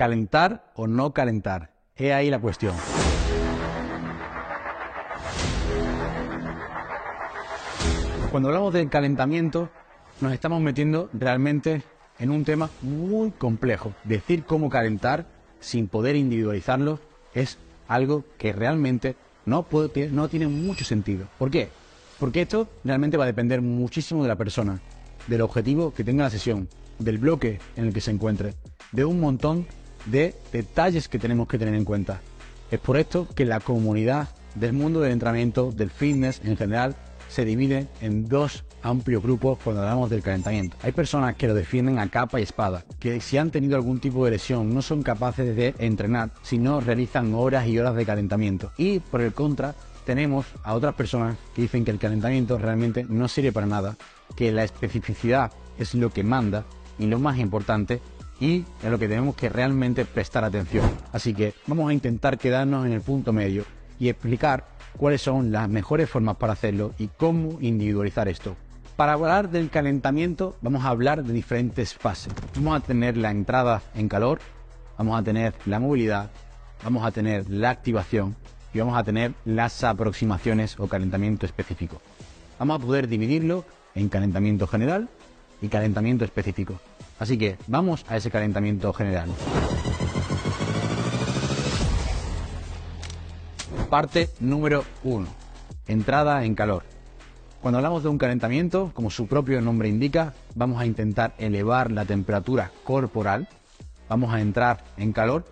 ¿Calentar o no calentar? He ahí la cuestión. Cuando hablamos del calentamiento, nos estamos metiendo realmente en un tema muy complejo. Decir cómo calentar sin poder individualizarlo es algo que realmente no, puede, no tiene mucho sentido. ¿Por qué? Porque esto realmente va a depender muchísimo de la persona, del objetivo que tenga la sesión, del bloque en el que se encuentre, de un montón de detalles que tenemos que tener en cuenta. Es por esto que la comunidad del mundo del entrenamiento, del fitness en general, se divide en dos amplios grupos cuando hablamos del calentamiento. Hay personas que lo defienden a capa y espada, que si han tenido algún tipo de lesión no son capaces de entrenar si no realizan horas y horas de calentamiento. Y por el contra, tenemos a otras personas que dicen que el calentamiento realmente no sirve para nada, que la especificidad es lo que manda y lo más importante y es lo que tenemos que realmente prestar atención. Así que vamos a intentar quedarnos en el punto medio y explicar cuáles son las mejores formas para hacerlo y cómo individualizar esto. Para hablar del calentamiento vamos a hablar de diferentes fases. Vamos a tener la entrada en calor, vamos a tener la movilidad, vamos a tener la activación y vamos a tener las aproximaciones o calentamiento específico. Vamos a poder dividirlo en calentamiento general y calentamiento específico. Así que vamos a ese calentamiento general. Parte número 1. Entrada en calor. Cuando hablamos de un calentamiento, como su propio nombre indica, vamos a intentar elevar la temperatura corporal, vamos a entrar en calor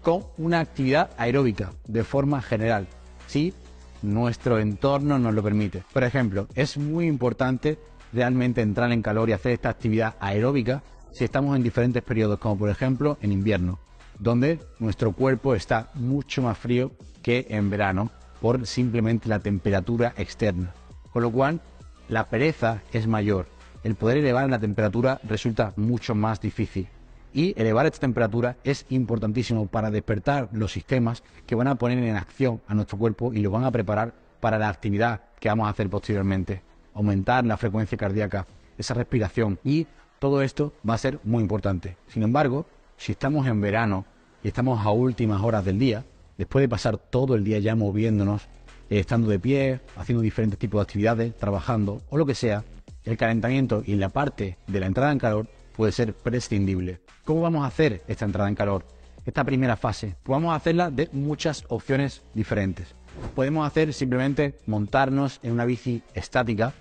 con una actividad aeróbica de forma general, si nuestro entorno nos lo permite. Por ejemplo, es muy importante realmente entrar en calor y hacer esta actividad aeróbica si estamos en diferentes periodos, como por ejemplo en invierno, donde nuestro cuerpo está mucho más frío que en verano por simplemente la temperatura externa. Con lo cual, la pereza es mayor. El poder elevar la temperatura resulta mucho más difícil. Y elevar esta temperatura es importantísimo para despertar los sistemas que van a poner en acción a nuestro cuerpo y lo van a preparar para la actividad que vamos a hacer posteriormente. Aumentar la frecuencia cardíaca, esa respiración y todo esto va a ser muy importante. Sin embargo, si estamos en verano y estamos a últimas horas del día, después de pasar todo el día ya moviéndonos, eh, estando de pie, haciendo diferentes tipos de actividades, trabajando o lo que sea, el calentamiento y la parte de la entrada en calor puede ser prescindible. ¿Cómo vamos a hacer esta entrada en calor? Esta primera fase, pues vamos a hacerla de muchas opciones diferentes. Podemos hacer simplemente montarnos en una bici estática,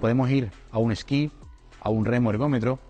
podemos ir a un esquí, a un remo ergómetro,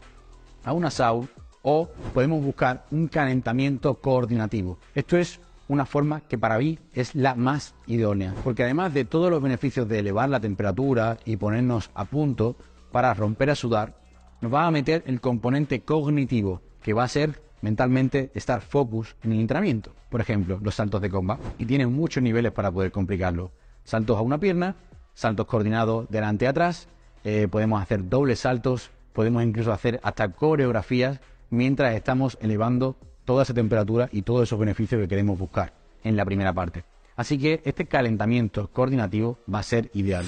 a una SAU o podemos buscar un calentamiento coordinativo. Esto es una forma que para mí es la más idónea, porque además de todos los beneficios de elevar la temperatura y ponernos a punto para romper a sudar, nos va a meter el componente cognitivo, que va a ser mentalmente estar focus en el entrenamiento. Por ejemplo, los saltos de comba, y tienen muchos niveles para poder complicarlo. Saltos a una pierna, saltos coordinados delante atrás, eh, podemos hacer dobles saltos, podemos incluso hacer hasta coreografías mientras estamos elevando toda esa temperatura y todos esos beneficios que queremos buscar en la primera parte. Así que este calentamiento coordinativo va a ser ideal.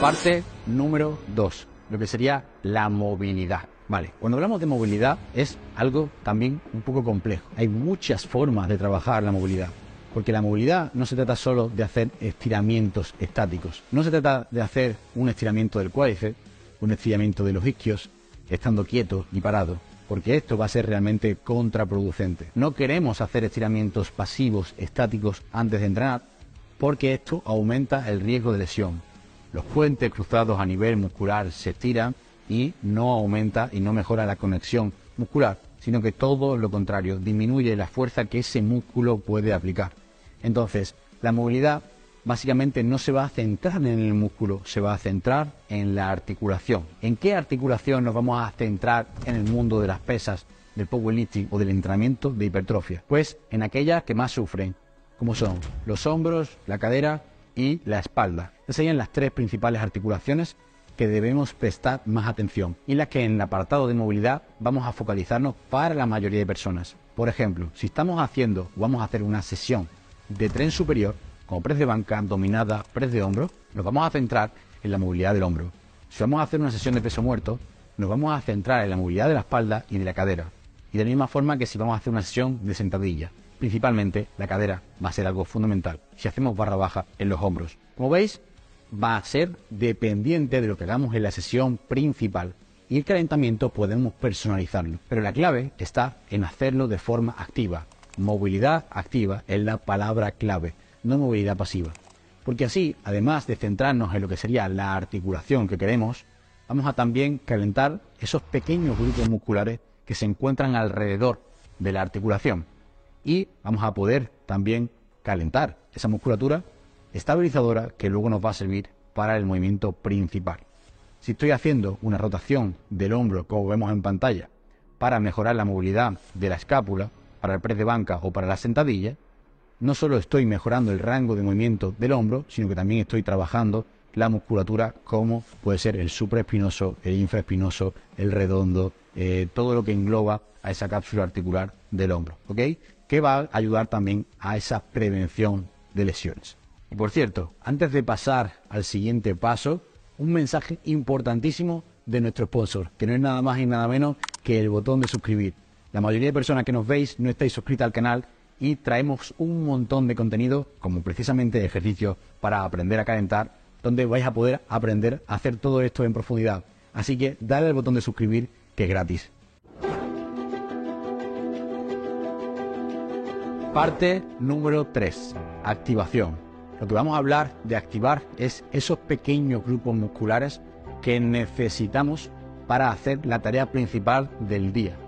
Parte número 2, lo que sería la movilidad. Vale, cuando hablamos de movilidad es algo también un poco complejo. Hay muchas formas de trabajar la movilidad. Porque la movilidad no se trata solo de hacer estiramientos estáticos. No se trata de hacer un estiramiento del cuádriceps, un estiramiento de los isquios, estando quieto y parado, porque esto va a ser realmente contraproducente. No queremos hacer estiramientos pasivos, estáticos, antes de entrenar, porque esto aumenta el riesgo de lesión. Los puentes cruzados a nivel muscular se estiran y no aumenta y no mejora la conexión muscular, sino que todo lo contrario, disminuye la fuerza que ese músculo puede aplicar. Entonces, la movilidad básicamente no se va a centrar en el músculo, se va a centrar en la articulación. ¿En qué articulación nos vamos a centrar en el mundo de las pesas, del powerlifting o del entrenamiento de hipertrofia? Pues en aquellas que más sufren, como son los hombros, la cadera y la espalda. Esas serían las tres principales articulaciones que debemos prestar más atención y las que en el apartado de movilidad vamos a focalizarnos para la mayoría de personas. Por ejemplo, si estamos haciendo o vamos a hacer una sesión de tren superior, como press de banca, dominada, press de hombro, nos vamos a centrar en la movilidad del hombro. Si vamos a hacer una sesión de peso muerto, nos vamos a centrar en la movilidad de la espalda y de la cadera. Y de la misma forma que si vamos a hacer una sesión de sentadilla. Principalmente la cadera va a ser algo fundamental. Si hacemos barra baja en los hombros. Como veis, va a ser dependiente de lo que hagamos en la sesión principal. Y el calentamiento podemos personalizarlo. Pero la clave está en hacerlo de forma activa. Movilidad activa es la palabra clave, no movilidad pasiva. Porque así, además de centrarnos en lo que sería la articulación que queremos, vamos a también calentar esos pequeños grupos musculares que se encuentran alrededor de la articulación. Y vamos a poder también calentar esa musculatura estabilizadora que luego nos va a servir para el movimiento principal. Si estoy haciendo una rotación del hombro, como vemos en pantalla, para mejorar la movilidad de la escápula, para el press de banca o para la sentadilla, no solo estoy mejorando el rango de movimiento del hombro, sino que también estoy trabajando la musculatura como puede ser el supraespinoso, el infraespinoso, el redondo, eh, todo lo que engloba a esa cápsula articular del hombro, ¿ok? Que va a ayudar también a esa prevención de lesiones. Y por cierto, antes de pasar al siguiente paso, un mensaje importantísimo de nuestro sponsor, que no es nada más y nada menos que el botón de suscribir. La mayoría de personas que nos veis no estáis suscritas al canal y traemos un montón de contenido, como precisamente ejercicios para aprender a calentar, donde vais a poder aprender a hacer todo esto en profundidad. Así que dale al botón de suscribir, que es gratis. Parte número 3. Activación lo que vamos a hablar de activar es esos pequeños grupos musculares que necesitamos para hacer la tarea principal del día.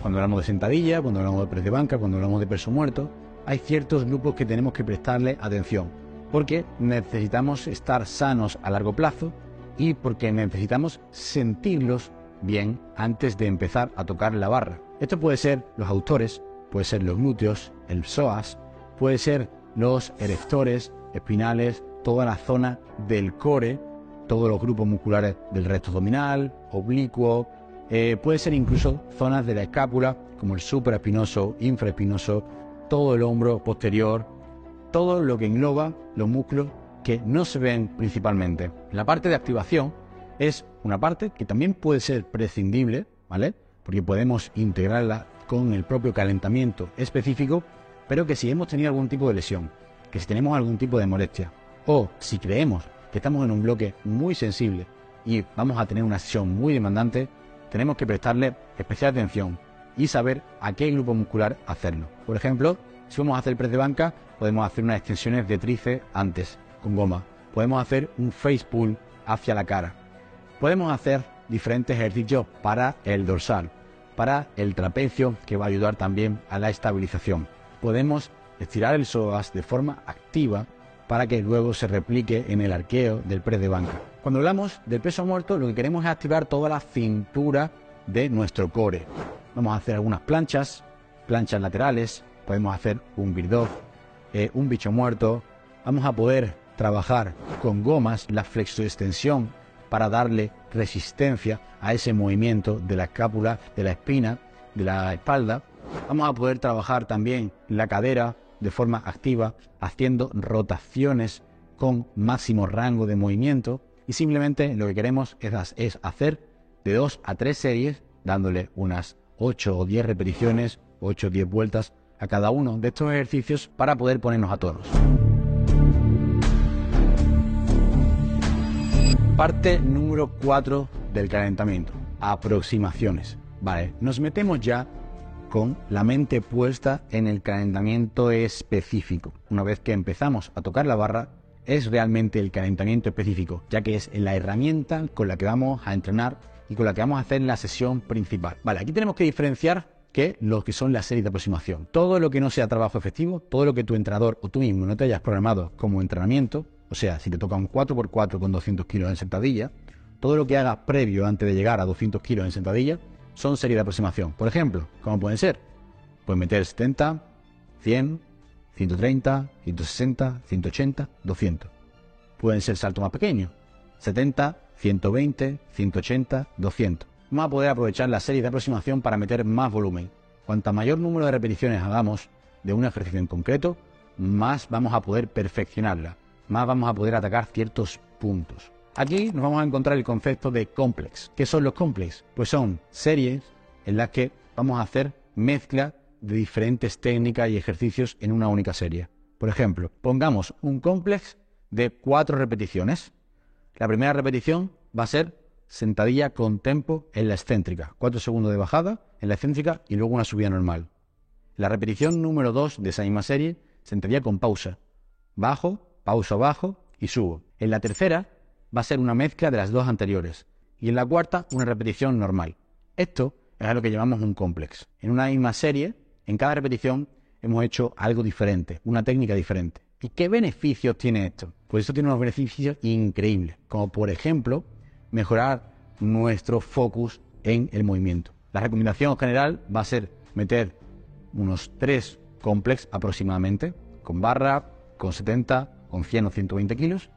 Cuando hablamos de sentadilla, cuando hablamos de press de banca, cuando hablamos de peso muerto, hay ciertos grupos que tenemos que prestarle atención, porque necesitamos estar sanos a largo plazo y porque necesitamos sentirlos bien antes de empezar a tocar la barra. Esto puede ser los autores, puede ser los glúteos, el psoas, puede ser los erectores, espinales, toda la zona del core, todos los grupos musculares del recto abdominal, oblicuo, eh, puede ser incluso zonas de la escápula, como el supraespinoso, infraespinoso, todo el hombro posterior, todo lo que engloba los músculos que no se ven principalmente. La parte de activación es una parte que también puede ser prescindible, ¿vale? Porque podemos integrarla con el propio calentamiento específico, pero que si hemos tenido algún tipo de lesión, que si tenemos algún tipo de molestia o si creemos que estamos en un bloque muy sensible y vamos a tener una sesión muy demandante, tenemos que prestarle especial atención y saber a qué grupo muscular hacerlo. Por ejemplo, si vamos a hacer press de banca, podemos hacer unas extensiones de tríceps antes con goma. Podemos hacer un face pull hacia la cara. Podemos hacer diferentes ejercicios para el dorsal, para el trapecio, que va a ayudar también a la estabilización. Podemos estirar el psoas de forma activa para que luego se replique en el arqueo del press de banca. Cuando hablamos del peso muerto, lo que queremos es activar toda la cintura de nuestro core. Vamos a hacer algunas planchas, planchas laterales, podemos hacer un bird eh, un bicho muerto. Vamos a poder trabajar con gomas la flexoextensión para darle resistencia a ese movimiento de la escápula, de la espina, de la espalda. Vamos a poder trabajar también la cadera, de forma activa, haciendo rotaciones con máximo rango de movimiento y simplemente lo que queremos es, hacer de 2 a 3 series dándole unas 8 o 10 repeticiones, 8 o 10 vueltas a cada uno de estos ejercicios para poder ponernos a tonos. Parte número 4 del calentamiento, aproximaciones. Vale, nos metemos ya con la mente puesta en el calentamiento específico. Una vez que empezamos a tocar la barra, es realmente el calentamiento específico, ya que es la herramienta con la que vamos a entrenar y con la que vamos a hacer la sesión principal. Vale, aquí tenemos que diferenciar que lo que son las series de aproximación. Todo lo que no sea trabajo efectivo, todo lo que tu entrenador o tú mismo no te hayas programado como entrenamiento, o sea, si te toca un 4x4 con 200 kilos en sentadilla, todo lo que hagas previo antes de llegar a 200 kilos en sentadilla son series de aproximación. Por ejemplo, ¿cómo pueden ser? Puedes meter 70, 100, 130, 160, 180, 200. Pueden ser saltos más pequeños, 70, 120, 180, 200. Vamos a poder aprovechar la serie de aproximación para meter más volumen. Cuanta mayor número de repeticiones hagamos de un ejercicio en concreto, más vamos a poder perfeccionarla, más vamos a poder atacar ciertos puntos. Aquí nos vamos a encontrar el concepto de complex. ¿Qué son los complex? Pues son series en las que vamos a hacer mezcla de diferentes técnicas y ejercicios en una única serie. Por ejemplo, pongamos un complex de cuatro repeticiones. La primera repetición va a ser sentadilla con tempo en la excéntrica, cuatro segundos de bajada en la excéntrica y luego una subida normal. La repetición número 2 de esa misma serie, sentadilla con pausa, bajo, pausa bajo y subo. En la tercera va a ser una mezcla de las dos anteriores y en la cuarta una repetición normal. Esto es a lo que llamamos un complex. En una misma serie, en cada repetición hemos hecho algo diferente, una técnica diferente. ¿Y qué beneficios tiene esto? Pues esto tiene unos beneficios increíbles, como por ejemplo mejorar nuestro focus en el movimiento. La recomendación general va a ser meter unos 3 complex aproximadamente, con barra, con 70, con 100 o 120 kilos,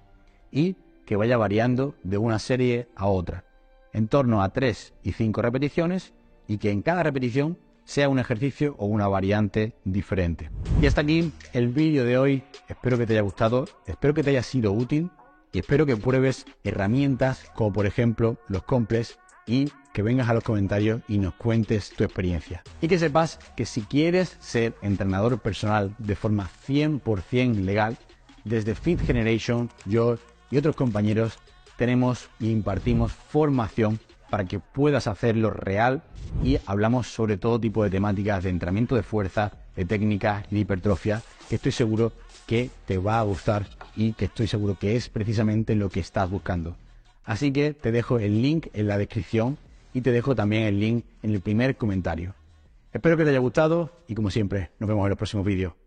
y que vaya variando de una serie a otra, en torno a 3 y 5 repeticiones, y que en cada repetición sea un ejercicio o una variante diferente. Y hasta aquí el vídeo de hoy. Espero que te haya gustado, espero que te haya sido útil y espero que pruebes herramientas como por ejemplo los complex y que vengas a los comentarios y nos cuentes tu experiencia. Y que sepas que si quieres ser entrenador personal de forma 100% legal, desde Fit Generation, yo y otros compañeros tenemos y impartimos formación para que puedas hacerlo real y hablamos sobre todo tipo de temáticas de entrenamiento de fuerza, de técnicas y de hipertrofia, que estoy seguro que te va a gustar y que estoy seguro que es precisamente lo que estás buscando. Así que te dejo el link en la descripción y te dejo también el link en el primer comentario. Espero que te haya gustado y como siempre, nos vemos en los próximos vídeos.